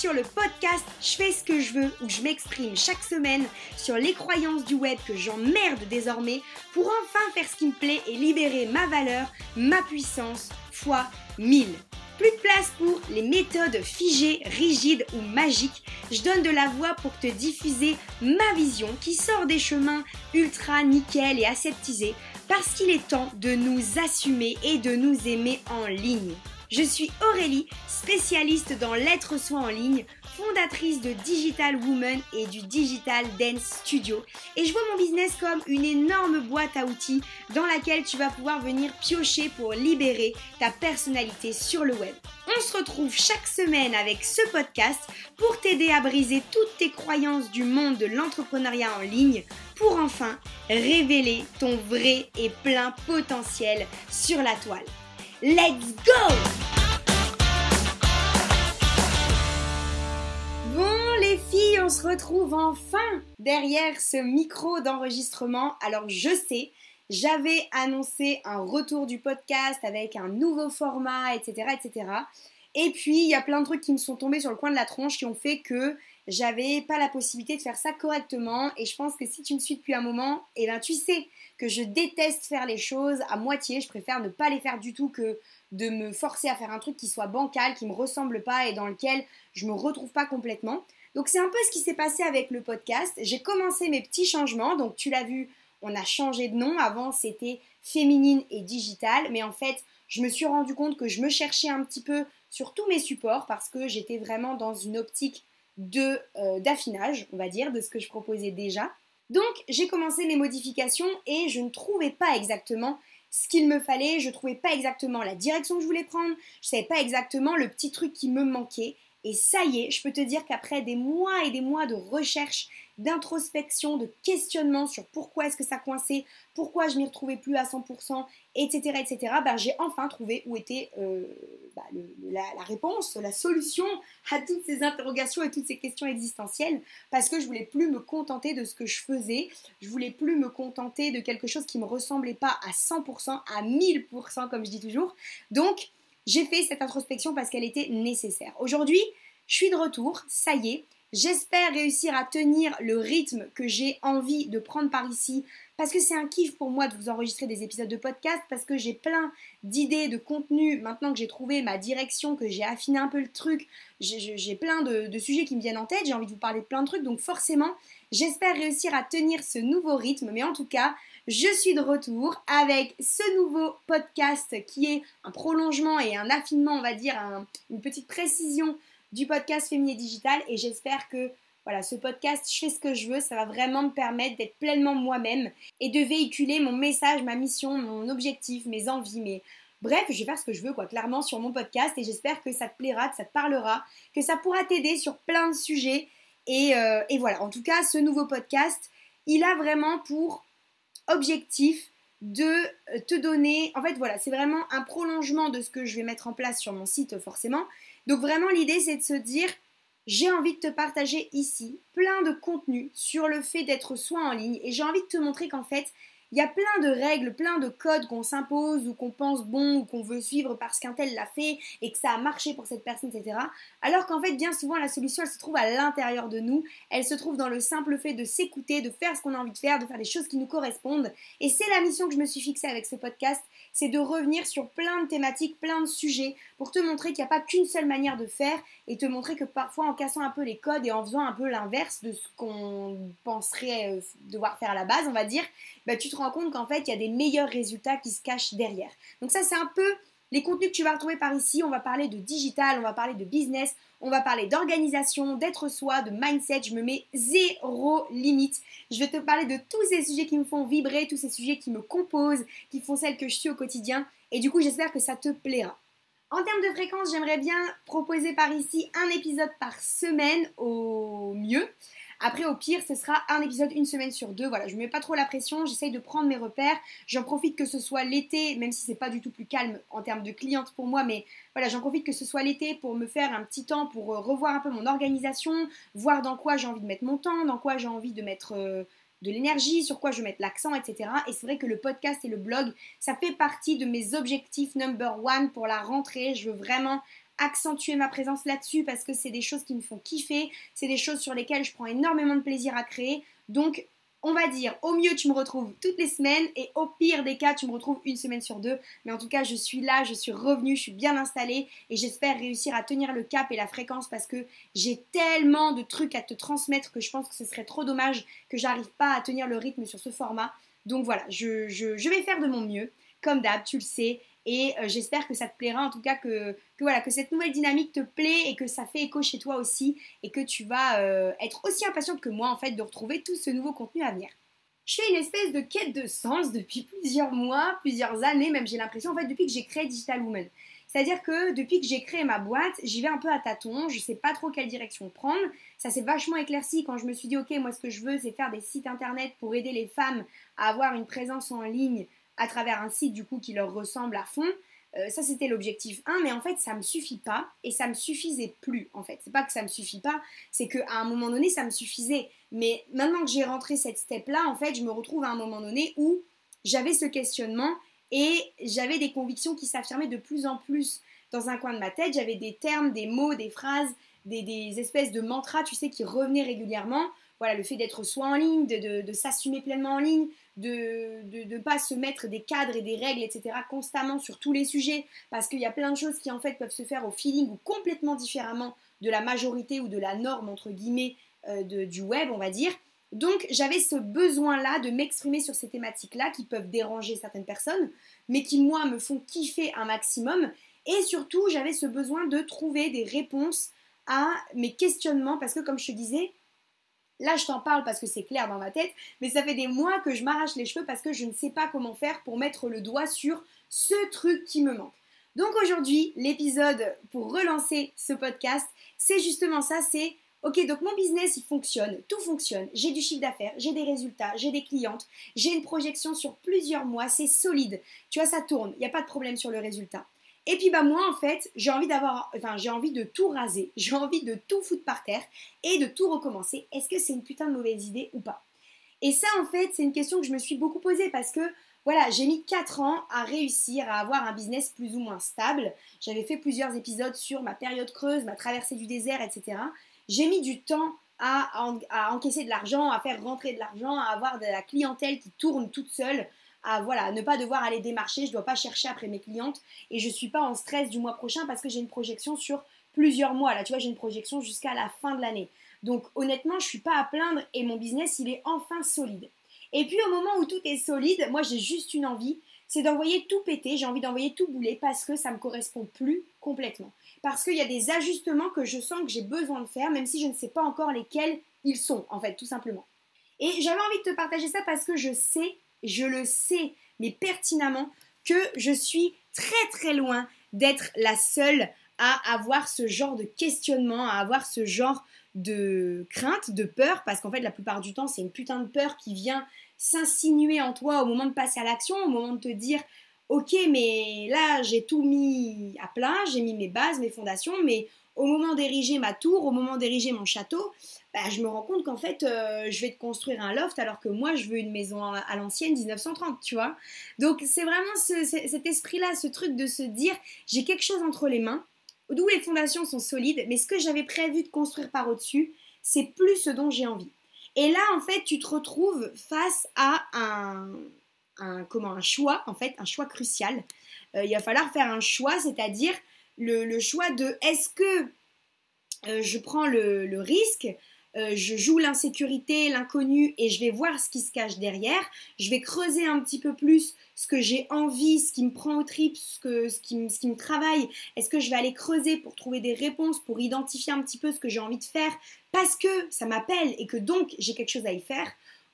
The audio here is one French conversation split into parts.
sur le podcast Je fais ce que je veux où je m'exprime chaque semaine sur les croyances du web que j'emmerde désormais pour enfin faire ce qui me plaît et libérer ma valeur, ma puissance fois 1000. Plus de place pour les méthodes figées, rigides ou magiques. Je donne de la voix pour te diffuser ma vision qui sort des chemins ultra nickel et aseptisés parce qu'il est temps de nous assumer et de nous aimer en ligne. Je suis Aurélie, spécialiste dans l'être soi en ligne, fondatrice de Digital Woman et du Digital Dance Studio. Et je vois mon business comme une énorme boîte à outils dans laquelle tu vas pouvoir venir piocher pour libérer ta personnalité sur le web. On se retrouve chaque semaine avec ce podcast pour t'aider à briser toutes tes croyances du monde de l'entrepreneuriat en ligne pour enfin révéler ton vrai et plein potentiel sur la toile. Let's go Bon les filles, on se retrouve enfin derrière ce micro d'enregistrement. Alors je sais, j'avais annoncé un retour du podcast avec un nouveau format, etc. etc. Et puis il y a plein de trucs qui me sont tombés sur le coin de la tronche qui ont fait que j'avais pas la possibilité de faire ça correctement. Et je pense que si tu me suis depuis un moment, eh ben tu sais que je déteste faire les choses à moitié. Je préfère ne pas les faire du tout que de me forcer à faire un truc qui soit bancal, qui me ressemble pas et dans lequel je me retrouve pas complètement. Donc c'est un peu ce qui s'est passé avec le podcast. J'ai commencé mes petits changements. Donc tu l'as vu, on a changé de nom. Avant c'était féminine et digital, mais en fait je me suis rendu compte que je me cherchais un petit peu sur tous mes supports parce que j'étais vraiment dans une optique de euh, d'affinage, on va dire, de ce que je proposais déjà. Donc j'ai commencé mes modifications et je ne trouvais pas exactement ce qu'il me fallait, je ne trouvais pas exactement la direction que je voulais prendre, je savais pas exactement le petit truc qui me manquait. Et ça y est, je peux te dire qu'après des mois et des mois de recherche d'introspection, de questionnement sur pourquoi est-ce que ça coinçait, pourquoi je m'y retrouvais plus à 100%, etc., etc., ben, j'ai enfin trouvé où était euh, bah, la, réponse, la solution à toutes ces interrogations et toutes ces questions existentielles, parce que je voulais plus me contenter de ce que je faisais, je voulais plus me contenter de quelque chose qui me ressemblait pas à 100%, à 1000%, comme je dis toujours. Donc, j'ai fait cette introspection parce qu'elle était nécessaire. Aujourd'hui, je suis de retour, ça y est, J'espère réussir à tenir le rythme que j'ai envie de prendre par ici parce que c'est un kiff pour moi de vous enregistrer des épisodes de podcast parce que j'ai plein d'idées, de contenu. Maintenant que j'ai trouvé ma direction, que j'ai affiné un peu le truc, j'ai plein de, sujets qui me viennent en tête. J'ai envie de vous parler de plein de trucs. Donc forcément, j'espère réussir à tenir ce nouveau rythme. Mais en tout cas, je suis de retour avec ce nouveau podcast qui est un prolongement et un affinement, on va dire, une petite précision du podcast Féminin Digital. Et j'espère que voilà, ce podcast, je fais ce que je veux, ça va vraiment me permettre d'être pleinement moi-même et de véhiculer mon message, ma mission, mon objectif, mes envies, mes... Bref, je vais faire ce que je veux, quoi, clairement, sur mon podcast. Et j'espère que ça te plaira, que ça te parlera, que ça pourra t'aider sur plein de sujets. Et, euh, et voilà, en tout cas, ce nouveau podcast, il a vraiment pour objectif de euh, te donner, en fait voilà, c'est vraiment un prolongement de ce que je vais mettre en place sur mon site forcément, donc vraiment l'idée c'est de se dire j'ai envie de te partager ici plein de contenu sur le fait d'être soi en ligne et j'ai envie de te montrer qu'en fait il y a plein de règles, plein de codes qu'on s'impose ou qu'on pense bon ou qu'on veut suivre parce qu'un tel l'a fait et que ça a marché pour cette personne, etc. Alors qu'en fait, bien souvent, la solution, elle se trouve à l'intérieur de nous. Elle se trouve dans le simple fait de s'écouter, de faire ce qu'on a envie de faire, de faire des choses qui nous correspondent. Et c'est la mission que je me suis fixée avec ce podcast, c'est de revenir sur plein de thématiques, plein de sujets pour te montrer qu'il n'y a pas qu'une seule manière de faire et te montrer que parfois en cassant un peu les codes et en faisant un peu l'inverse de ce qu'on penserait euh, devoir faire à la base, on va dire, bah, tu te rends compte qu'en fait, il y a des meilleurs résultats qui se cachent derrière. Donc ça, c'est un peu les contenus que tu vas retrouver par ici. On va parler de digital, on va parler de business, on va parler d'organisation, d'être soi, de mindset. Je me mets zéro limite. Je vais te parler de tous ces sujets qui me font vibrer, tous ces sujets qui me composent, qui font celle que je suis au quotidien. Et du coup, j'espère que ça te plaira. En termes de fréquence, j'aimerais bien proposer par ici un épisode par semaine au mieux. Après, au pire, ce sera un épisode une semaine sur deux. Voilà, je ne mets pas trop la pression, j'essaye de prendre mes repères. J'en profite que ce soit l'été, même si c'est pas du tout plus calme en termes de clientes pour moi, mais voilà, j'en profite que ce soit l'été pour me faire un petit temps pour euh, revoir un peu mon organisation, voir dans quoi j'ai envie de mettre mon temps, dans quoi j'ai envie de mettre. Euh, de l'énergie, sur quoi je veux mettre l'accent, etc. Et c'est vrai que le podcast et le blog, ça fait partie de mes objectifs number one pour la rentrée. Je veux vraiment accentuer ma présence là-dessus parce que c'est des choses qui me font kiffer, c'est des choses sur lesquelles je prends énormément de plaisir à créer. Donc on va dire, au mieux tu me retrouves toutes les semaines et au pire des cas tu me retrouves une semaine sur deux. Mais en tout cas je suis là, je suis revenue, je suis bien installée et j'espère réussir à tenir le cap et la fréquence parce que j'ai tellement de trucs à te transmettre que je pense que ce serait trop dommage que j'arrive pas à tenir le rythme sur ce format. Donc voilà, je, je vais faire de mon mieux. Comme d'hab, tu le sais, et euh, j'espère que ça te plaira, en tout cas que, voilà, que cette nouvelle dynamique te plaît et que ça fait écho chez toi aussi et que tu vas euh, être aussi impatiente que moi en fait de retrouver tout ce nouveau contenu à venir. Je fais une espèce de quête de sens depuis plusieurs mois, plusieurs années, même j'ai l'impression en fait depuis que j'ai créé Digital Woman. C'est-à-dire que depuis que j'ai créé ma boîte, j'y vais un peu à tâtons, je sais pas trop quelle direction prendre. Ça s'est vachement éclairci quand je me suis dit ok moi ce que je veux c'est faire des sites internet pour aider les femmes à avoir une présence en ligne à travers un site du coup qui leur ressemble à fond. Euh, ça c'était l'objectif 1, mais en fait ça me suffit pas et ça me suffisait plus en fait. C'est pas que ça me suffit pas, c'est qu'à un moment donné ça me suffisait. Mais maintenant que j'ai rentré cette step là, en fait je me retrouve à un moment donné où j'avais ce questionnement et j'avais des convictions qui s'affirmaient de plus en plus dans un coin de ma tête. J'avais des termes, des mots, des phrases, des, espèces de mantras, tu sais, qui revenaient régulièrement. Voilà, le fait d'être soit en ligne, de s'assumer pleinement en ligne, de ne pas se mettre des cadres et des règles, etc., constamment sur tous les sujets, parce qu'il y a plein de choses qui en fait peuvent se faire au feeling ou complètement différemment de la majorité ou de la norme, entre guillemets, euh, du web, on va dire. Donc j'avais ce besoin-là de m'exprimer sur ces thématiques-là qui peuvent déranger certaines personnes, mais qui moi me font kiffer un maximum. Et surtout, j'avais ce besoin de trouver des réponses à mes questionnements, parce que comme je te disais, Là, je t'en parle parce que c'est clair dans ma tête, mais ça fait des mois que je m'arrache les cheveux parce que je ne sais pas comment faire pour mettre le doigt sur ce truc qui me manque. Donc aujourd'hui, l'épisode pour relancer ce podcast, c'est justement ça, c'est Ok, donc mon business, il fonctionne, tout fonctionne, j'ai du chiffre d'affaires, j'ai des résultats, j'ai des clientes, j'ai une projection sur plusieurs mois, c'est solide. Tu vois, ça tourne, il n'y a pas de problème sur le résultat. Et puis bah moi en fait, j'ai envie d'avoir de tout raser, j'ai envie de tout foutre par terre et de tout recommencer. Est-ce que c'est une putain de mauvaise idée ou pas? Et ça en fait, c'est une question que je me suis beaucoup posée parce que voilà, j'ai mis 4 ans à réussir à avoir un business plus ou moins stable. J'avais fait plusieurs épisodes sur ma période creuse, ma traversée du désert, etc. J'ai mis du temps à, à encaisser de l'argent, à faire rentrer de l'argent, à avoir de la clientèle qui tourne toute seule, à voilà, ne pas devoir aller démarcher, je ne dois pas chercher après mes clientes et je ne suis pas en stress du mois prochain parce que j'ai une projection sur plusieurs mois. Là, tu vois, j'ai une projection jusqu'à la fin de l'année. Donc honnêtement, je ne suis pas à plaindre et mon business, il est enfin solide. Et puis au moment où tout est solide, moi j'ai juste une envie, c'est d'envoyer tout péter, j'ai envie d'envoyer tout bouler parce que ça ne me correspond plus complètement. Parce qu'il y a des ajustements que je sens que j'ai besoin de faire, même si je ne sais pas encore lesquels ils sont, en fait, tout simplement. Et j'avais envie de te partager ça parce que je sais je le sais, mais pertinemment, que je suis très très loin d'être la seule à avoir ce genre de questionnement, à avoir ce genre de crainte, de peur, parce qu'en fait la plupart du temps c'est une putain de peur qui vient s'insinuer en toi au moment de passer à l'action, au moment de te dire ok mais là j'ai tout mis à plat, j'ai mis mes bases, mes fondations, mais au moment d'ériger ma tour, au moment d'ériger mon château, bah, je me rends compte qu'en fait, euh, je vais te construire un loft alors que moi, je veux une maison à, l'ancienne 1930, tu vois. Donc, c'est vraiment cet esprit-là, ce truc de se dire, j'ai quelque chose entre les mains, d'où les fondations sont solides, mais ce que j'avais prévu de construire par au-dessus, c'est plus ce dont j'ai envie. Et là, en fait, tu te retrouves face à un, comment, un choix, en fait, un choix crucial. Euh, il va falloir faire un choix, c'est-à-dire le, choix de est-ce que euh, je prends le risque euh, je joue l'insécurité, l'inconnu et je vais voir ce qui se cache derrière. Je vais creuser un petit peu plus ce que j'ai envie, ce qui me prend au trip, ce, ce, qui, ce qui me travaille. Est-ce que je vais aller creuser pour trouver des réponses, pour identifier un petit peu ce que j'ai envie de faire parce que ça m'appelle et que donc j'ai quelque chose à y faire?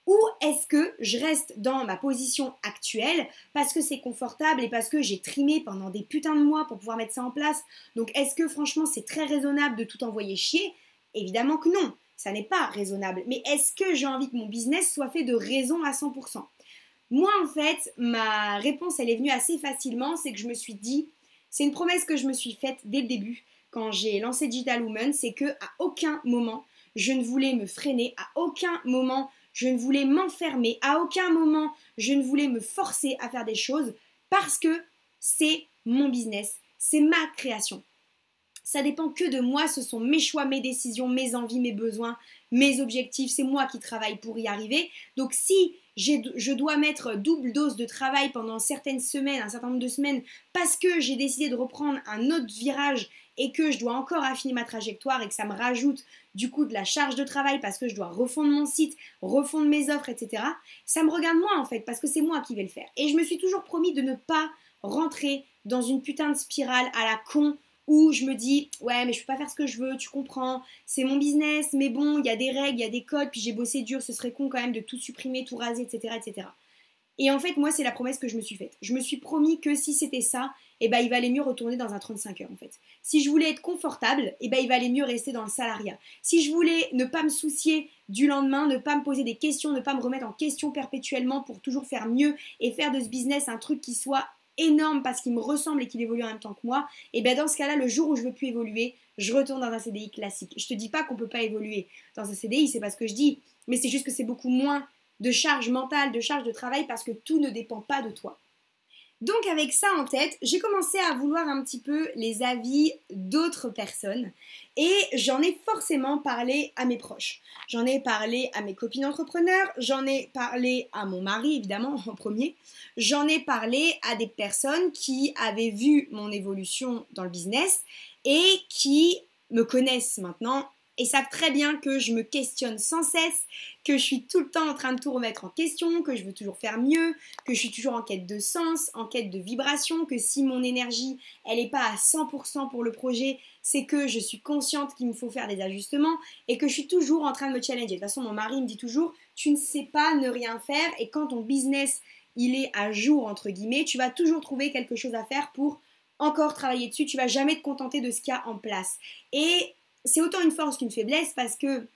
Ou est-ce que je reste dans ma position actuelle parce que c'est confortable et parce que j'ai trimé pendant des putains de mois pour pouvoir mettre ça en place? Donc est-ce que franchement c'est très raisonnable de tout envoyer chier? Évidemment que non ça n'est pas raisonnable. Mais est-ce que j'ai envie que mon business soit fait de raison à 100% Moi, en fait, ma réponse, elle est venue assez facilement. C'est que je me suis dit, c'est une promesse que je me suis faite dès le début, quand j'ai lancé Digital Woman, c'est que à aucun moment, je ne voulais me freiner, à aucun moment, je ne voulais m'enfermer, à aucun moment, je ne voulais me forcer à faire des choses parce que c'est mon business, c'est ma création. Ça dépend que de moi, ce sont mes choix, mes décisions, mes envies, mes besoins, mes objectifs, c'est moi qui travaille pour y arriver. Donc si je dois mettre double dose de travail pendant certaines semaines, un certain nombre de semaines, parce que j'ai décidé de reprendre un autre virage et que je dois encore affiner ma trajectoire et que ça me rajoute du coup de la charge de travail parce que je dois refondre mon site, refondre mes offres, etc. Ça me regarde moi en fait parce que c'est moi qui vais le faire. Et je me suis toujours promis de ne pas rentrer dans une putain de spirale à la con où je me dis ouais mais je peux pas faire ce que je veux, tu comprends, c'est mon business, mais bon, il y a des règles, il y a des codes, puis j'ai bossé dur, ce serait con quand même de tout supprimer, tout raser, etc. etc. Et en fait, moi, c'est la promesse que je me suis faite. Je me suis promis que si c'était ça, eh ben, il valait mieux retourner dans un 35 heures, en fait. Si je voulais être confortable, eh ben, il valait mieux rester dans le salariat. Si je voulais ne pas me soucier du lendemain, ne pas me poser des questions, ne pas me remettre en question perpétuellement pour toujours faire mieux et faire de ce business un truc qui soit énorme parce qu'il me ressemble et qu'il évolue en même temps que moi, et bien dans ce cas-là, le jour où je veux plus évoluer, je retourne dans un CDI classique. Je te dis pas qu'on peut pas évoluer dans un CDI, c'est pas ce que je dis, mais c'est juste que c'est beaucoup moins de charge mentale, de charge de travail parce que tout ne dépend pas de toi. Donc avec ça en tête, j'ai commencé à vouloir un petit peu les avis d'autres personnes et j'en ai forcément parlé à mes proches. J'en ai parlé à mes copines entrepreneurs, j'en ai parlé à mon mari évidemment en premier, j'en ai parlé à des personnes qui avaient vu mon évolution dans le business et qui me connaissent maintenant et savent très bien que je me questionne sans cesse, que je suis tout le temps en train de tout remettre en question, que je veux toujours faire mieux, que je suis toujours en quête de sens, en quête de vibration, que si mon énergie, elle n'est pas à 100% pour le projet, c'est que je suis consciente qu'il me faut faire des ajustements et que je suis toujours en train de me challenger. De toute façon, mon mari me dit toujours, tu ne sais pas ne rien faire et quand ton business, il est à jour, entre guillemets, tu vas toujours trouver quelque chose à faire pour encore travailler dessus, tu vas jamais te contenter de ce qu'il y a en place. Et c'est autant une force qu'une faiblesse parce que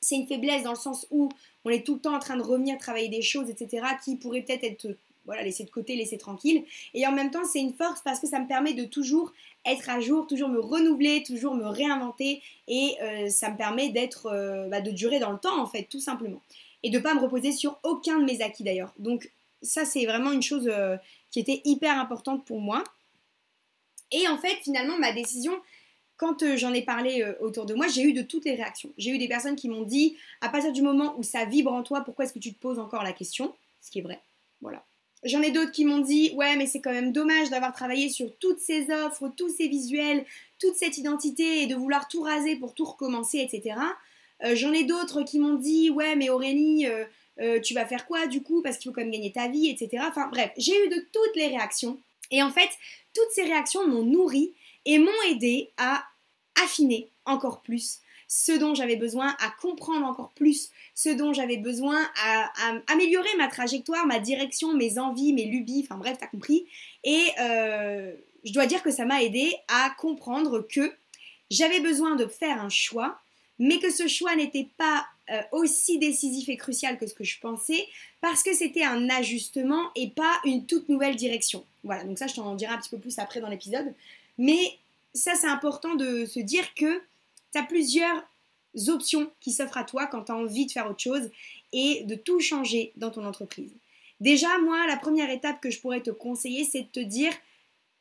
c'est une faiblesse dans le sens où on est tout le temps en train de revenir travailler des choses, etc., qui pourraient peut-être être, voilà, laissées de côté, laissées tranquilles. Et en même temps, c'est une force parce que ça me permet de toujours être à jour, toujours me renouveler, toujours me réinventer. Et euh, ça me permet d'être, euh, bah, de durer dans le temps, en fait, tout simplement. Et de ne pas me reposer sur aucun de mes acquis d'ailleurs. Donc, ça, c'est vraiment une chose euh, qui était hyper importante pour moi. Et en fait, finalement, ma décision, quand euh, j'en ai parlé euh, autour de moi, j'ai eu de toutes les réactions. J'ai eu des personnes qui m'ont dit, à partir du moment où ça vibre en toi, pourquoi est-ce que tu te poses encore la question? Ce qui est vrai. Voilà. J'en ai d'autres qui m'ont dit, ouais, mais c'est quand même dommage d'avoir travaillé sur toutes ces offres, tous ces visuels, toute cette identité et de vouloir tout raser pour tout recommencer, etc. Euh, j'en ai d'autres qui m'ont dit, ouais, mais Aurélie, tu vas faire quoi du coup? Parce qu'il faut quand même gagner ta vie, etc. Enfin bref, j'ai eu de toutes les réactions. Et en fait, toutes ces réactions m'ont nourri et m'ont aidé à affiner encore plus ce dont j'avais besoin, à comprendre encore plus ce dont j'avais besoin, à, améliorer ma trajectoire, ma direction, mes envies, mes lubies, enfin bref, t'as compris. Et euh, je dois dire que ça m'a aidé à comprendre que j'avais besoin de faire un choix, mais que ce choix n'était pas euh, aussi décisif et crucial que ce que je pensais, parce que c'était un ajustement et pas une toute nouvelle direction. Voilà, donc ça je t'en dirai un petit peu plus après dans l'épisode. Mais ça, c'est important de se dire que tu as plusieurs options qui s'offrent à toi quand tu as envie de faire autre chose et de tout changer dans ton entreprise. Déjà, moi, la première étape que je pourrais te conseiller, c'est de te dire,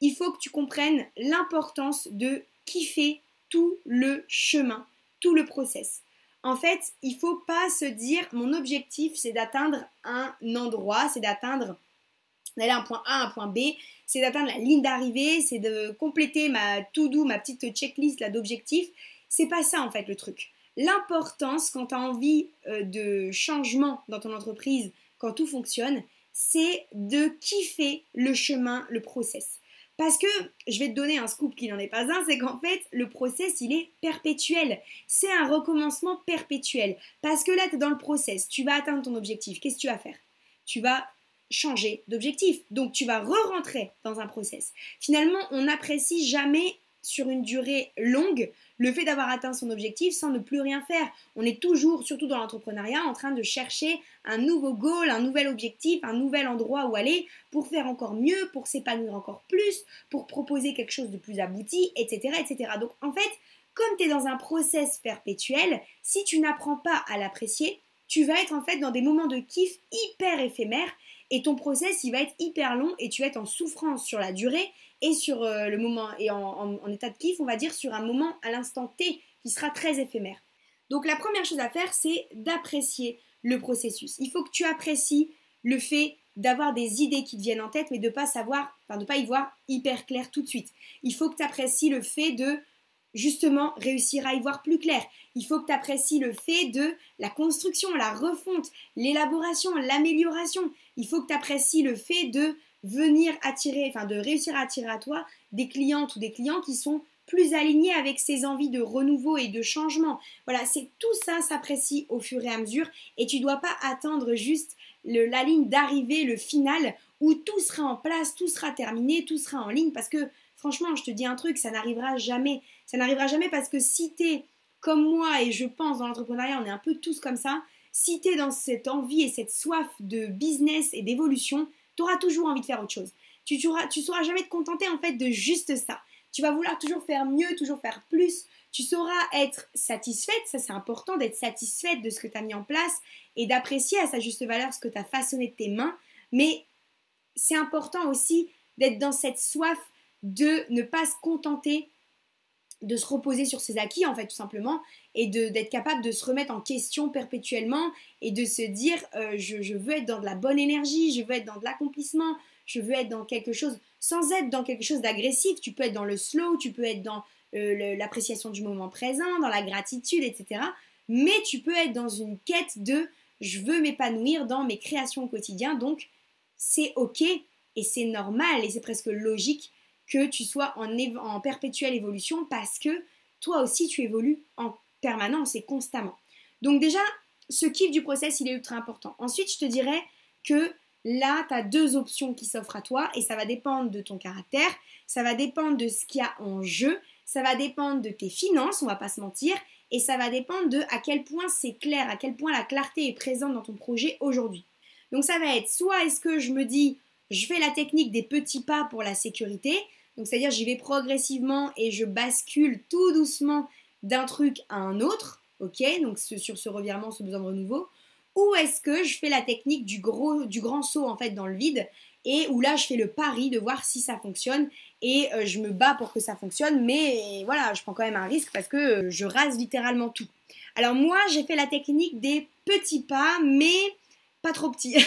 il faut que tu comprennes l'importance de kiffer tout le chemin, tout le process. En fait, il ne faut pas se dire, mon objectif, c'est d'atteindre un endroit, c'est d'atteindre d'aller un point A à un point B, c'est d'atteindre la ligne d'arrivée, c'est de compléter ma to-do, ma petite checklist là d'objectifs. C'est pas ça en fait le truc. L'importance quand tu as envie euh, de changement dans ton entreprise, quand tout fonctionne, c'est de kiffer le chemin, le process. Parce que je vais te donner un scoop qui n'en est pas un, c'est qu'en fait, le process, il est perpétuel. C'est un recommencement perpétuel. Parce que là, tu es dans le process, tu vas atteindre ton objectif. Qu'est-ce que tu vas faire? Tu vas changer d'objectif. Donc tu vas re-rentrer dans un process. Finalement, on n'apprécie jamais sur une durée longue le fait d'avoir atteint son objectif sans ne plus rien faire. On est toujours, surtout dans l'entrepreneuriat, en train de chercher un nouveau goal, un nouvel objectif, un nouvel endroit où aller pour faire encore mieux, pour s'épanouir encore plus, pour proposer quelque chose de plus abouti, etc. etc. Donc en fait, comme tu es dans un process perpétuel, si tu n'apprends pas à l'apprécier, tu vas être en fait dans des moments de kiff hyper éphémères et ton process il va être hyper long et tu vas être en souffrance sur la durée et sur euh, le moment et en, état de kiff, on va dire sur un moment à l'instant T qui sera très éphémère. Donc la première chose à faire, c'est d'apprécier le processus. Il faut que tu apprécies le fait d'avoir des idées qui te viennent en tête, mais de pas savoir, enfin de pas y voir hyper clair tout de suite. Il faut que tu apprécies le fait de justement réussir à y voir plus clair. Il faut que tu apprécies le fait de la construction, la refonte, l'élaboration, l'amélioration. Il faut que tu apprécies le fait de venir attirer, enfin de réussir à attirer à toi des clientes ou des clients qui sont plus alignés avec ces envies de renouveau et de changement. Voilà, c'est tout ça s'apprécie au fur et à mesure et tu dois pas attendre juste la ligne d'arrivée, le final où tout sera en place, tout sera terminé, tout sera en ligne parce que franchement, je te dis un truc, ça n'arrivera jamais. Ça n'arrivera jamais parce que si tu es comme moi et je pense dans l'entrepreneuriat, on est un peu tous comme ça, si tu es dans cette envie et cette soif de business et d'évolution, tu auras toujours envie de faire autre chose. Tu ne sauras jamais te contenter en fait de juste ça. Tu vas vouloir toujours faire mieux, toujours faire plus. Tu sauras être satisfaite, ça c'est important d'être satisfaite de ce que tu as mis en place et d'apprécier à sa juste valeur ce que tu as façonné de tes mains. Mais c'est important aussi d'être dans cette soif de ne pas se contenter de se reposer sur ses acquis en fait tout simplement et d'être capable de se remettre en question perpétuellement et de se dire euh, je, veux être dans de la bonne énergie, je veux être dans de l'accomplissement, je veux être dans quelque chose sans être dans quelque chose d'agressif. Tu peux être dans le slow, tu peux être dans euh, l'appréciation du moment présent, dans la gratitude, etc. Mais tu peux être dans une quête de je veux m'épanouir dans mes créations au quotidien. Donc c'est ok et c'est normal et c'est presque logique que tu sois en, perpétuelle évolution parce que toi aussi tu évolues en permanence et constamment. Donc déjà, ce kiff du process, il est ultra important. Ensuite, je te dirais que là, tu as deux options qui s'offrent à toi et ça va dépendre de ton caractère, ça va dépendre de ce qu'il y a en jeu, ça va dépendre de tes finances, on va pas se mentir, et ça va dépendre de à quel point c'est clair, à quel point la clarté est présente dans ton projet aujourd'hui. Donc ça va être soit est-ce que je me dis je fais la technique des petits pas pour la sécurité, donc c'est-à-dire j'y vais progressivement et je bascule tout doucement d'un truc à un autre, ok, donc sur ce revirement, ce besoin de renouveau, ou est-ce que je fais la technique du, gros, du grand saut en fait dans le vide et où là je fais le pari de voir si ça fonctionne et euh, je me bats pour que ça fonctionne, mais voilà, je prends quand même un risque parce que euh, je rase littéralement tout. Alors moi j'ai fait la technique des petits pas, mais pas trop petits.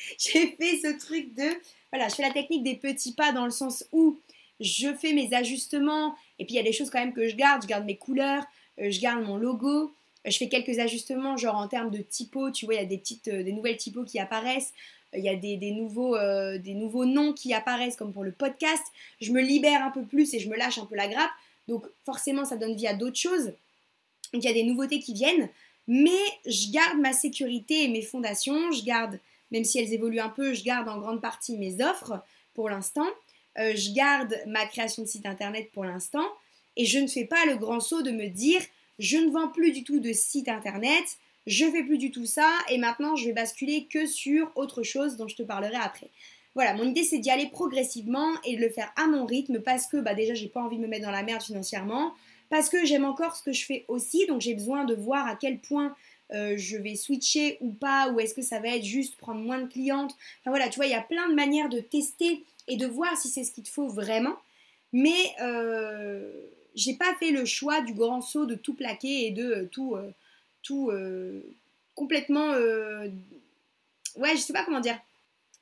j'ai fait ce truc de, voilà, je fais la technique des petits pas dans le sens où je fais mes ajustements, et puis il y a des choses quand même que je garde, je garde mes couleurs, euh, je garde mon logo, je fais quelques ajustements, genre en termes de typos, tu vois, il y a des, petites, euh, des nouvelles typos qui apparaissent, il y a des, nouveaux, euh, des nouveaux noms qui apparaissent, comme pour le podcast, je me libère un peu plus et je me lâche un peu la grappe, donc forcément ça donne vie à d'autres choses, donc il y a des nouveautés qui viennent, mais je garde ma sécurité et mes fondations, je garde, même si elles évoluent un peu, je garde en grande partie mes offres pour l'instant, euh, je garde ma création de site internet pour l'instant et je ne fais pas le grand saut de me dire je ne vends plus du tout de site internet, je fais plus du tout ça et maintenant je vais basculer que sur autre chose dont je te parlerai après. Voilà, mon idée c'est d'y aller progressivement et de le faire à mon rythme parce que bah déjà j'ai pas envie de me mettre dans la merde financièrement, parce que j'aime encore ce que je fais aussi, donc j'ai besoin de voir à quel point euh, je vais switcher ou pas, ou est-ce que ça va être juste prendre moins de clientes. Enfin voilà, tu vois, il y a plein de manières de tester et de voir si c'est ce qu'il te faut vraiment. Mais euh, j'ai pas fait le choix du grand saut de tout plaquer et de euh, tout, complètement. ouais, je sais pas comment dire.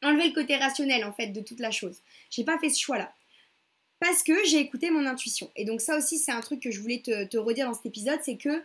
Enlever le côté rationnel en fait de toute la chose. J'ai pas fait ce choix-là. Parce que j'ai écouté mon intuition. Et donc, ça aussi, c'est un truc que je voulais te redire dans cet épisode c'est que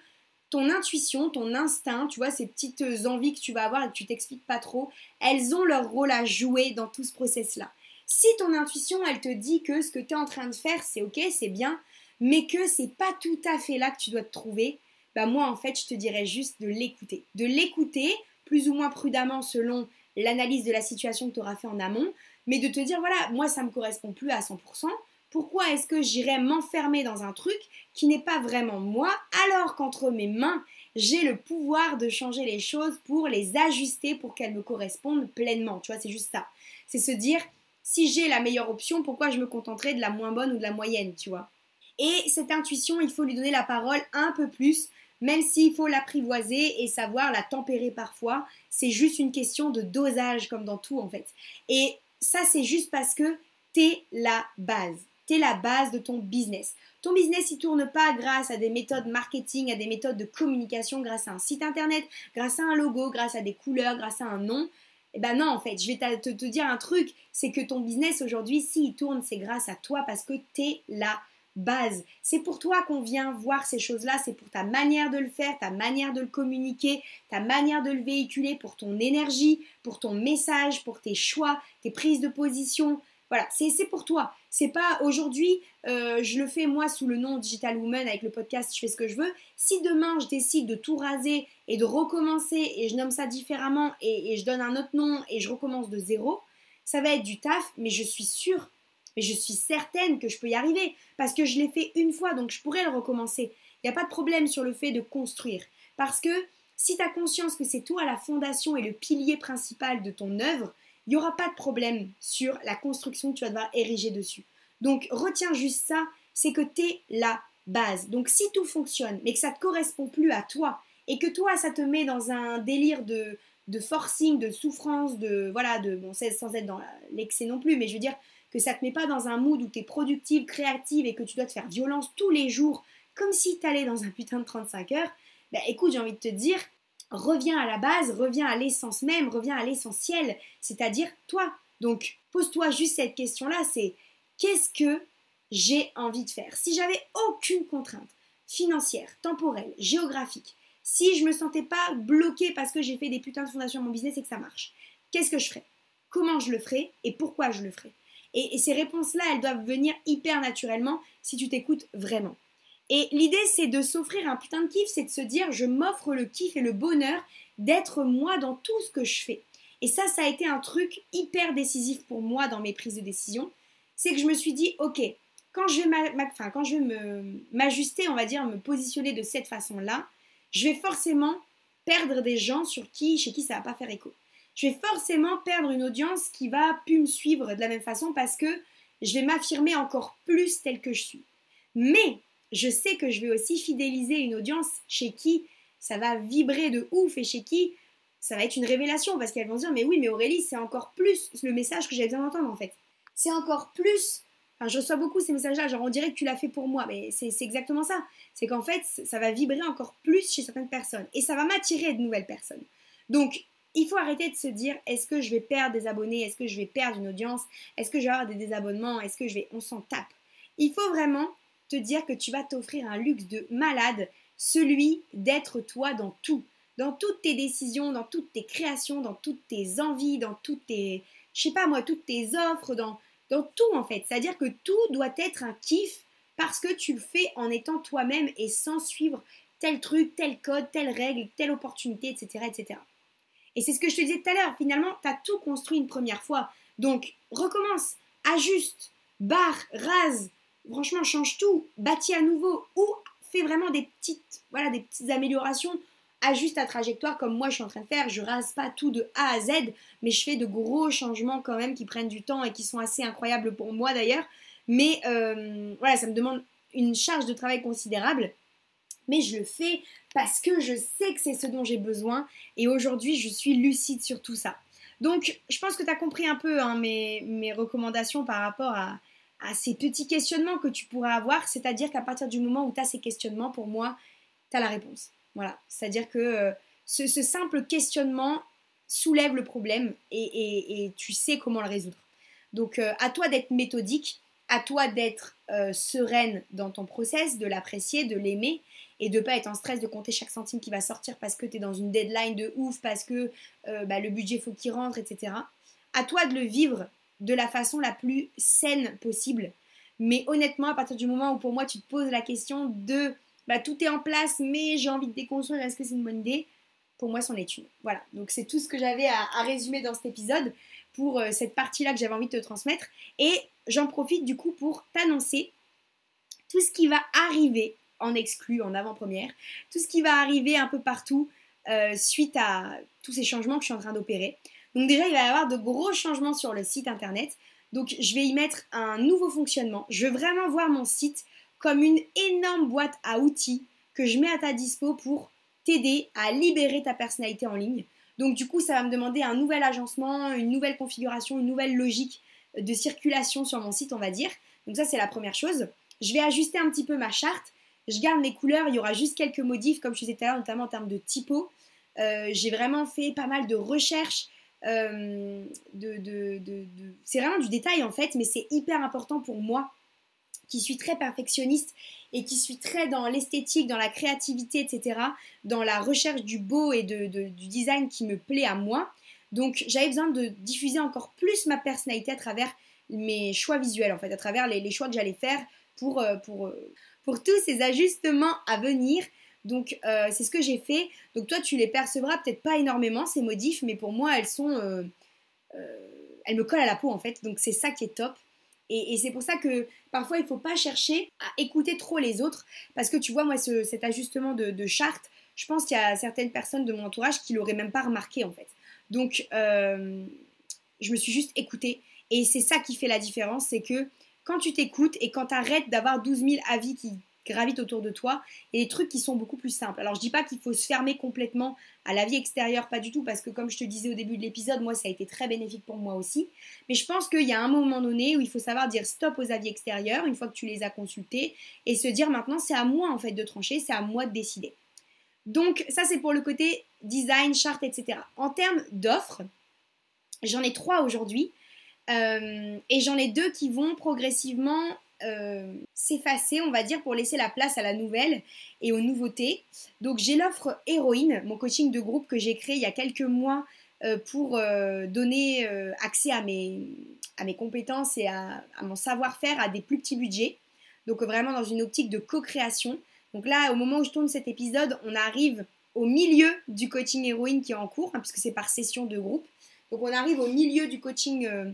ton intuition, ton instinct, tu vois, ces petites envies que tu vas avoir et que tu t'expliques pas trop, elles ont leur rôle à jouer dans tout ce process-là. Si ton intuition, elle te dit que ce que tu es en train de faire, c'est ok, c'est bien, mais que c'est pas tout à fait là que tu dois te trouver, bah moi en fait, je te dirais juste de l'écouter. De l'écouter plus ou moins prudemment selon l'analyse de la situation que tu auras fait en amont, mais de te dire voilà, moi ça me correspond plus à 100%. Pourquoi est-ce que j'irais m'enfermer dans un truc qui n'est pas vraiment moi alors qu'entre mes mains, j'ai le pouvoir de changer les choses pour les ajuster pour qu'elles me correspondent pleinement. Tu vois, c'est juste ça. C'est se dire si j'ai la meilleure option, pourquoi je me contenterai de la moins bonne ou de la moyenne, tu vois? Et cette intuition, il faut lui donner la parole un peu plus, même s'il faut l'apprivoiser et savoir la tempérer parfois, c'est juste une question de dosage comme dans tout en fait. Et ça c'est juste parce que t'es la base. T'es la base de ton business. Ton business, il tourne pas grâce à des méthodes marketing, à des méthodes de communication, grâce à un site internet, grâce à un logo, grâce à des couleurs, grâce à un nom. Eh ben non, en fait, je vais te, te dire un truc, c'est que ton business aujourd'hui, s'il tourne, c'est grâce à toi parce que t'es la base. C'est pour toi qu'on vient voir ces choses-là, c'est pour ta manière de le faire, ta manière de le communiquer, ta manière de le véhiculer, pour ton énergie, pour ton message, pour tes choix, tes prises de position. Voilà, c'est pour toi. C'est pas aujourd'hui, euh, je le fais moi sous le nom Digital Woman avec le podcast Je fais ce que je veux. Si demain je décide de tout raser et de recommencer et je nomme ça différemment et, et je donne un autre nom et je recommence de zéro, ça va être du taf, mais je suis sûre mais je suis certaine que je peux y arriver parce que je l'ai fait une fois, donc je pourrais le recommencer. Il n'y a pas de problème sur le fait de construire. Parce que si tu as conscience que c'est toi la fondation et le pilier principal de ton œuvre, il n'y aura pas de problème sur la construction que tu vas devoir ériger dessus. Donc retiens juste ça, c'est que tu es la base. Donc si tout fonctionne, mais que ça ne te correspond plus à toi, et que toi, ça te met dans un délire de, de forcing, de souffrance, de voilà, de bon, sans être dans l'excès non plus, mais je veux dire, que ça te met pas dans un mood où tu es productive, créative et que tu dois te faire violence tous les jours, comme si tu allais dans un putain de 35 heures, bah écoute, j'ai envie de te dire, reviens à la base, reviens à l'essence même, reviens à l'essentiel, c'est-à-dire toi. Donc, pose-toi juste cette question-là, c'est qu'est-ce que j'ai envie de faire? Si j'avais aucune contrainte financière, temporelle, géographique, si je me sentais pas bloquée parce que j'ai fait des putains de fondations à mon business et que ça marche, qu'est-ce que je ferais? Comment je le ferais et pourquoi je le ferais? Et, ces réponses-là, elles doivent venir hyper naturellement si tu t'écoutes vraiment. Et l'idée, c'est de s'offrir un putain de kiff, c'est de se dire, je m'offre le kiff et le bonheur d'être moi dans tout ce que je fais. Et ça, ça a été un truc hyper décisif pour moi dans mes prises de décision. C'est que je me suis dit, ok, quand je vais, quand je vais m'ajuster, on va dire, me positionner de cette façon-là, je vais forcément perdre des gens sur qui, chez qui ça va pas faire écho je vais forcément perdre une audience qui va plus me suivre de la même façon parce que je vais m'affirmer encore plus telle que je suis. Mais je sais que je vais aussi fidéliser une audience chez qui ça va vibrer de ouf et chez qui ça va être une révélation parce qu'elles vont se dire mais oui mais Aurélie c'est encore plus le message que j'ai besoin d'entendre en fait. C'est encore plus Enfin, je reçois beaucoup ces messages-là, genre on dirait que tu l'as fait pour moi, mais c'est exactement ça. C'est qu'en fait, ça va vibrer encore plus chez certaines personnes et ça va m'attirer de nouvelles personnes. Donc, il faut arrêter de se dire est-ce que je vais perdre des abonnés, est-ce que je vais perdre une audience, est-ce que je vais avoir des désabonnements, est-ce que je vais. On s'en tape. Il faut vraiment te dire que tu vas t'offrir un luxe de malade, celui d'être toi dans tout. Dans toutes tes décisions, dans toutes tes créations, dans toutes tes envies, dans toutes tes. Je sais pas moi, toutes tes offres, dans, dans tout en fait. C'est-à-dire que tout doit être un kiff parce que tu le fais en étant toi-même et sans suivre tel truc, tel code, telle règle, telle opportunité, etc. etc. Et c'est ce que je te disais tout à l'heure, finalement, tu as tout construit une première fois. Donc, recommence, ajuste, barre, rase, franchement, change tout, bâtis à nouveau ou fais vraiment des petites, voilà, des petites améliorations, ajuste ta trajectoire comme moi je suis en train de faire. Je rase pas tout de A à Z, mais je fais de gros changements quand même qui prennent du temps et qui sont assez incroyables pour moi d'ailleurs. Mais euh, voilà, ça me demande une charge de travail considérable mais je le fais parce que je sais que c'est ce dont j'ai besoin et aujourd'hui je suis lucide sur tout ça. Donc je pense que tu as compris un peu hein, mes, recommandations par rapport à, ces petits questionnements que tu pourrais avoir, c'est-à-dire qu'à partir du moment où tu as ces questionnements, pour moi, tu as la réponse. Voilà, c'est-à-dire que euh, ce, simple questionnement soulève le problème et, tu sais comment le résoudre. Donc euh, à toi d'être méthodique, à toi d'être euh, sereine dans ton process, de l'apprécier, de l'aimer et de pas être en stress de compter chaque centime qui va sortir parce que tu es dans une deadline de ouf, parce que bah, le budget faut qu'il rentre, etc. À toi de le vivre de la façon la plus saine possible. Mais honnêtement, à partir du moment où pour moi tu te poses la question de bah, tout est en place, mais j'ai envie de déconstruire, est-ce que c'est une bonne idée? Pour moi, c'en est une. Voilà, donc c'est tout ce que j'avais à, résumer dans cet épisode pour euh, cette partie-là que j'avais envie de te transmettre. Et j'en profite du coup pour t'annoncer tout ce qui va arriver en exclu, en avant-première, tout ce qui va arriver un peu partout euh, suite à tous ces changements que je suis en train d'opérer. Donc déjà, il va y avoir de gros changements sur le site internet. Donc je vais y mettre un nouveau fonctionnement. Je veux vraiment voir mon site comme une énorme boîte à outils que je mets à ta dispo pour t'aider à libérer ta personnalité en ligne. Donc du coup, ça va me demander un nouvel agencement, une nouvelle configuration, une nouvelle logique de circulation sur mon site, on va dire. Donc ça, c'est la première chose. Je vais ajuster un petit peu ma charte. Je garde mes couleurs, il y aura juste quelques modifs, comme je disais tout à l'heure, notamment en termes de typo. Euh, j'ai vraiment fait pas mal de recherches. Euh, C'est vraiment du détail en fait, mais c'est hyper important pour moi qui suis très perfectionniste et qui suis très dans l'esthétique, dans la créativité, etc., dans la recherche du beau et du design qui me plaît à moi. Donc j'avais besoin de diffuser encore plus ma personnalité à travers mes choix visuels, en fait, à travers les, choix que j'allais faire pour, euh, euh, pour tous ces ajustements à venir. Donc euh, c'est ce que j'ai fait. Donc toi tu les percevras peut-être pas énormément ces modifs, mais pour moi elles sont, elles me collent à la peau en fait. Donc c'est ça qui est top. Et, c'est pour ça que parfois il ne faut pas chercher à écouter trop les autres, parce que tu vois moi cet ajustement de, charte, je pense qu'il y a certaines personnes de mon entourage qui l'auraient même pas remarqué en fait. Donc je me suis juste écoutée et c'est ça qui fait la différence, c'est que quand tu t'écoutes et quand tu arrêtes d'avoir 12 000 avis qui gravitent autour de toi, et des trucs qui sont beaucoup plus simples. Alors je dis pas qu'il faut se fermer complètement à la vie extérieure, pas du tout, parce que comme je te disais au début de l'épisode, moi ça a été très bénéfique pour moi aussi. Mais je pense qu'il y a un moment donné où il faut savoir dire stop aux avis extérieurs, une fois que tu les as consultés, et se dire maintenant c'est à moi en fait de trancher, c'est à moi de décider. Donc ça c'est pour le côté design, charte, etc. En termes d'offres, j'en ai trois aujourd'hui. Euh, et j'en ai deux qui vont progressivement euh, s'effacer, on va dire, pour laisser la place à la nouvelle et aux nouveautés. Donc j'ai l'offre Héroïne, mon coaching de groupe que j'ai créé il y a quelques mois euh, pour donner accès à mes, compétences et à, mon savoir-faire à des plus petits budgets. Donc vraiment dans une optique de co-création. Donc là, au moment où je tourne cet épisode, on arrive au milieu du coaching héroïne qui est en cours, hein, puisque c'est par session de groupe. Donc on arrive au milieu du coaching euh,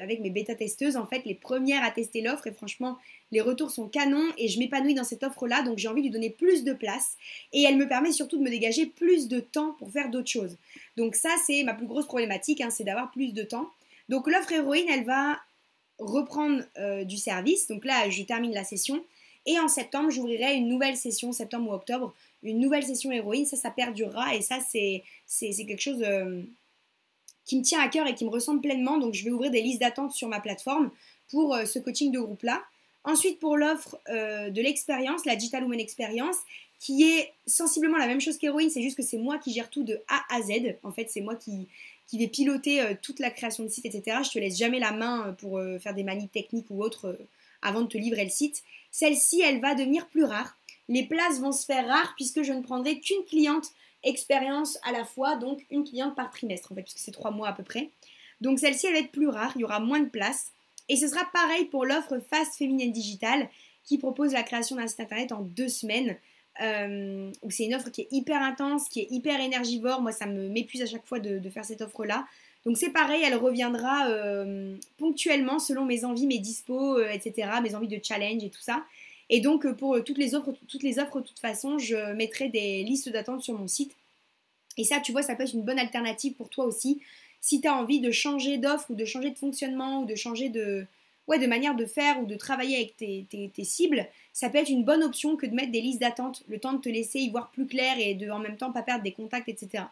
avec mes bêta-testeuses, en fait, les premières à tester l'offre. Et franchement, les retours sont canons et je m'épanouis dans cette offre-là, donc j'ai envie de lui donner plus de place. Et elle me permet surtout de me dégager plus de temps pour faire d'autres choses. Donc ça, c'est ma plus grosse problématique, hein, c'est d'avoir plus de temps. Donc l'offre héroïne, elle va reprendre euh, du service, donc là, je termine la session. Et en septembre, j'ouvrirai une nouvelle session, septembre ou octobre, une nouvelle session héroïne, ça, ça perdurera. Et ça, c'est quelque chose... Euh, qui me tient à cœur et qui me ressemble pleinement. Donc je vais ouvrir des listes d'attente sur ma plateforme pour euh, ce coaching de groupe-là. Ensuite, pour l'offre euh, de l'expérience, la Digital Woman Experience, qui est sensiblement la même chose qu'Héroïne, c'est juste que c'est moi qui gère tout de A à Z. En fait, c'est moi qui, vais piloter euh, toute la création de site, etc. Je te laisse jamais la main pour faire des manies techniques ou autres avant de te livrer le site. Celle-ci, elle va devenir plus rare. Les places vont se faire rares puisque je ne prendrai qu'une cliente expérience à la fois, donc une cliente par trimestre en fait, puisque c'est trois mois à peu près. Donc celle-ci, elle va être plus rare, il y aura moins de place. Et ce sera pareil pour l'offre Fast Féminine Digital qui propose la création d'un site internet en deux semaines. Euh, c'est une offre qui est hyper intense, qui est hyper énergivore. Moi, ça me m'épuise à chaque fois de, faire cette offre-là. Donc c'est pareil, elle reviendra euh, ponctuellement selon mes envies, mes dispos, euh, etc., mes envies de challenge et tout ça. Et donc, euh, pour toutes les offres, toutes les offres, de toute façon, je mettrai des listes d'attente sur mon site. Et ça, tu vois, ça peut être une bonne alternative pour toi aussi. Si tu as envie de changer d'offre ou de changer de fonctionnement ou de changer de, ouais, de manière de faire ou de travailler avec tes, cibles, ça peut être une bonne option que de mettre des listes d'attente, le temps de te laisser y voir plus clair et de en même temps pas perdre des contacts, etc.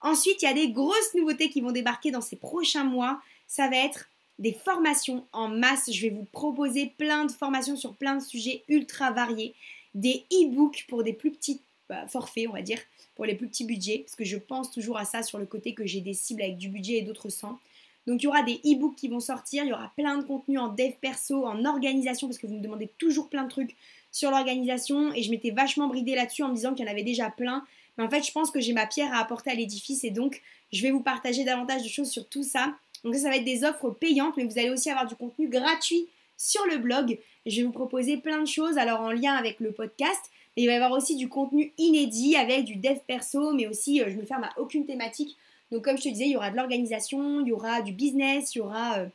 Ensuite, il y a des grosses nouveautés qui vont débarquer dans ces prochains mois. Ça va être des formations en masse. Je vais vous proposer plein de formations sur plein de sujets ultra variés, des e-books pour des plus petits bah, forfaits, on va dire, pour les plus petits budgets, parce que je pense toujours à ça sur le côté que j'ai des cibles avec du budget et d'autres sans. Donc il y aura des e-books qui vont sortir, il y aura plein de contenus en dev perso, en organisation, parce que vous me demandez toujours plein de trucs sur l'organisation, et je m'étais vachement bridée là-dessus en me disant qu'il y en avait déjà plein. Mais en fait, je pense que j'ai ma pierre à apporter à l'édifice, et donc je vais vous partager davantage de choses sur tout ça. Donc ça, va être des offres payantes, mais vous allez aussi avoir du contenu gratuit sur le blog. Je vais vous proposer plein de choses, alors en lien avec le podcast. Mais il va y avoir aussi du contenu inédit avec du dev perso, mais aussi euh, je me ferme à aucune thématique. Donc comme je te disais, il y aura de l'organisation, il y aura du business, il y aura, euh,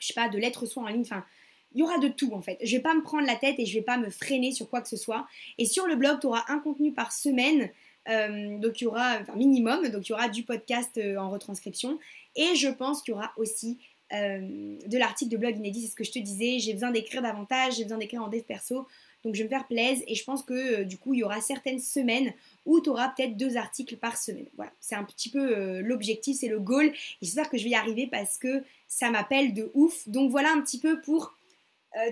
je sais pas, de l'être soi en ligne. Enfin, il y aura de tout en fait. Je vais pas me prendre la tête et je vais pas me freiner sur quoi que ce soit. Et sur le blog, tu auras un contenu par semaine. Euh, donc il y aura, enfin minimum, donc il y aura du podcast en retranscription et je pense qu'il y aura aussi euh, de l'article de blog inédit, c'est ce que je te disais, j'ai besoin d'écrire davantage, j'ai besoin d'écrire en dev perso. Donc je vais me faire plaisir et je pense que du coup il y aura certaines semaines où tu auras peut-être deux articles par semaine. Voilà, c'est un petit peu l'objectif, c'est le goal. Et j'espère que je vais y arriver parce que ça m'appelle de ouf. Donc voilà un petit peu pour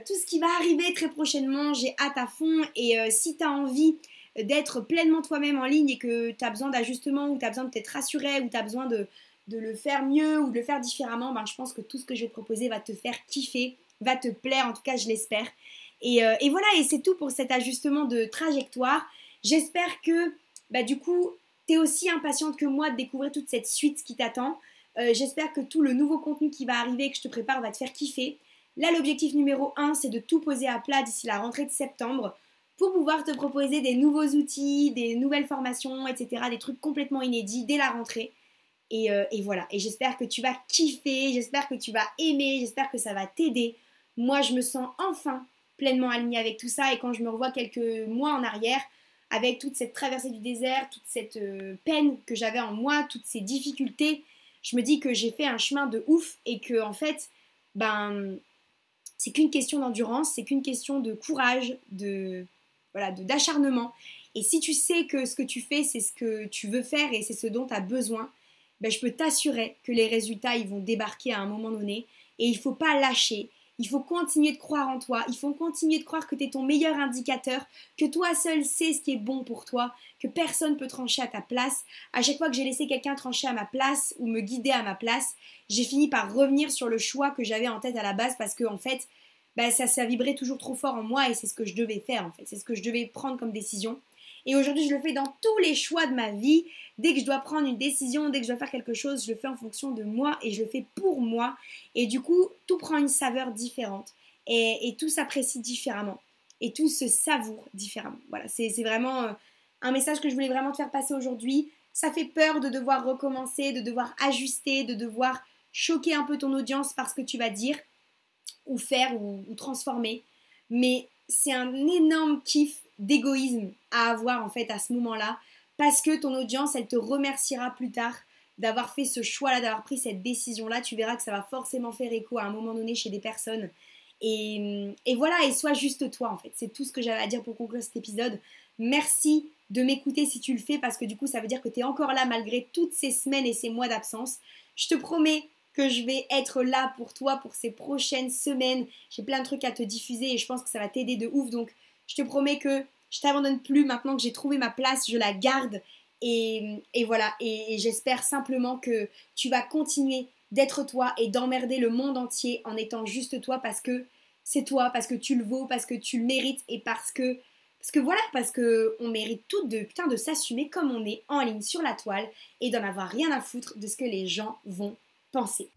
tout ce qui va arriver très prochainement. J'ai hâte à fond et si tu as envie d'être pleinement toi-même en ligne et que tu as besoin d'ajustement ou tu as besoin de t'être rassuré ou tu as besoin de, le faire mieux ou de le faire différemment, ben, je pense que tout ce que je vais te proposer va te faire kiffer, va te plaire, en tout cas je l'espère. Et, euh, voilà, et c'est tout pour cet ajustement de trajectoire. J'espère que bah, du coup, tu es aussi impatiente que moi de découvrir toute cette suite qui t'attend. Euh, j'espère que tout le nouveau contenu qui va arriver, que je te prépare, va te faire kiffer. Là, l'objectif numéro 1, c'est de tout poser à plat d'ici la rentrée de septembre pour pouvoir te proposer des nouveaux outils, des nouvelles formations, etc. Des trucs complètement inédits dès la rentrée. Et, euh, voilà. Et j'espère que tu vas kiffer, j'espère que tu vas aimer, j'espère que ça va t'aider. Moi, je me sens enfin pleinement alignée avec tout ça. Et quand je me revois quelques mois en arrière, avec toute cette traversée du désert, toute cette euh, peine que j'avais en moi, toutes ces difficultés, je me dis que j'ai fait un chemin de ouf et que en fait, ben, c'est qu'une question d'endurance, c'est qu'une question de courage, de voilà, d'acharnement. Et si tu sais que ce que tu fais, c'est ce que tu veux faire et c'est ce dont tu as besoin, ben, je peux t'assurer que les résultats, ils vont débarquer à un moment donné. Et il ne faut pas lâcher. Il faut continuer de croire en toi. Il faut continuer de croire que tu es ton meilleur indicateur, que toi seul sais ce qui est bon pour toi, que personne ne peut trancher à ta place. À chaque fois que j'ai laissé quelqu'un trancher à ma place ou me guider à ma place, j'ai fini par revenir sur le choix que j'avais en tête à la base parce que, en fait, bah, ça, vibrait toujours trop fort en moi et c'est ce que je devais faire en fait, c'est ce que je devais prendre comme décision. Et aujourd'hui, je le fais dans tous les choix de ma vie. Dès que je dois prendre une décision, dès que je dois faire quelque chose, je le fais en fonction de moi et je le fais pour moi. Et du coup, tout prend une saveur différente et, tout s'apprécie différemment et tout se savoure différemment. Voilà, c'est vraiment euh, un message que je voulais vraiment te faire passer aujourd'hui. Ça fait peur de devoir recommencer, de devoir ajuster, de devoir choquer un peu ton audience par ce que tu vas dire ou faire ou, transformer. Mais c'est un énorme kiff d'égoïsme à avoir en fait à ce moment-là parce que ton audience, elle te remerciera plus tard d'avoir fait ce choix-là, d'avoir pris cette décision-là. Tu verras que ça va forcément faire écho à un moment donné chez des personnes. Et, et voilà, et sois juste toi en fait. C'est tout ce que j'avais à dire pour conclure cet épisode. Merci de m'écouter si tu le fais parce que du coup ça veut dire que tu es encore là malgré toutes ces semaines et ces mois d'absence. Je te promets que je vais être là pour toi pour ces prochaines semaines. J'ai plein de trucs à te diffuser et je pense que ça va t'aider de ouf. Donc, je te promets que je t'abandonne plus. Maintenant que j'ai trouvé ma place, je la garde. Et, voilà. Et, j'espère simplement que tu vas continuer d'être toi et d'emmerder le monde entier en étant juste toi parce que c'est toi, parce que tu le vaux, parce que tu le mérites et parce que parce que voilà, parce que on mérite toutes de putain de s'assumer comme on est en ligne sur la toile et d'en avoir rien à foutre de ce que les gens vont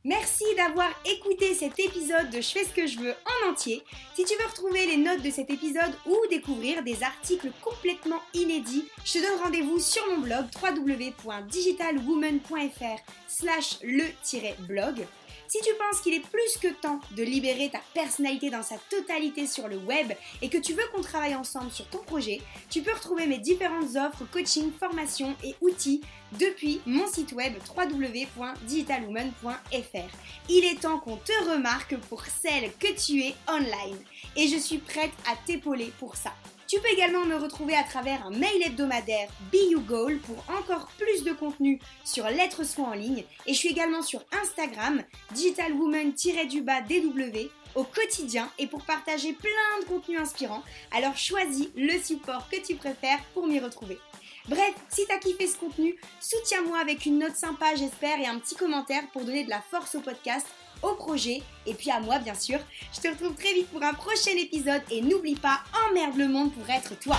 Merci d'avoir écouté cet épisode de Je fais ce que je veux en entier. Si tu veux retrouver les notes de cet épisode ou découvrir des articles complètement inédits, je te donne rendez-vous sur mon blog www.digitalwoman.fr slash le-blog. Si tu penses qu'il est plus que temps de libérer ta personnalité dans sa totalité sur le web et que tu veux qu'on travaille ensemble sur ton projet, tu peux retrouver mes différentes offres, coaching, formation et outils depuis mon site web www.digitalwoman.fr. Il est temps qu'on te remarque pour celle que tu es online et je suis prête à t'épauler pour ça. Tu peux également me retrouver à travers un mail hebdomadaire Be You Goal pour encore plus de contenu sur l'être soi en ligne. Et je suis également sur Instagram, digitalwoman-dw au quotidien et pour partager plein de contenus inspirants. Alors choisis le support que tu préfères pour m'y retrouver. Bref, si t'as kiffé ce contenu, soutiens-moi avec une note sympa, j'espère, et un petit commentaire pour donner de la force au podcast au projet et puis à moi bien sûr. Je te retrouve très vite pour un prochain épisode et n'oublie pas, emmerde le monde pour être toi.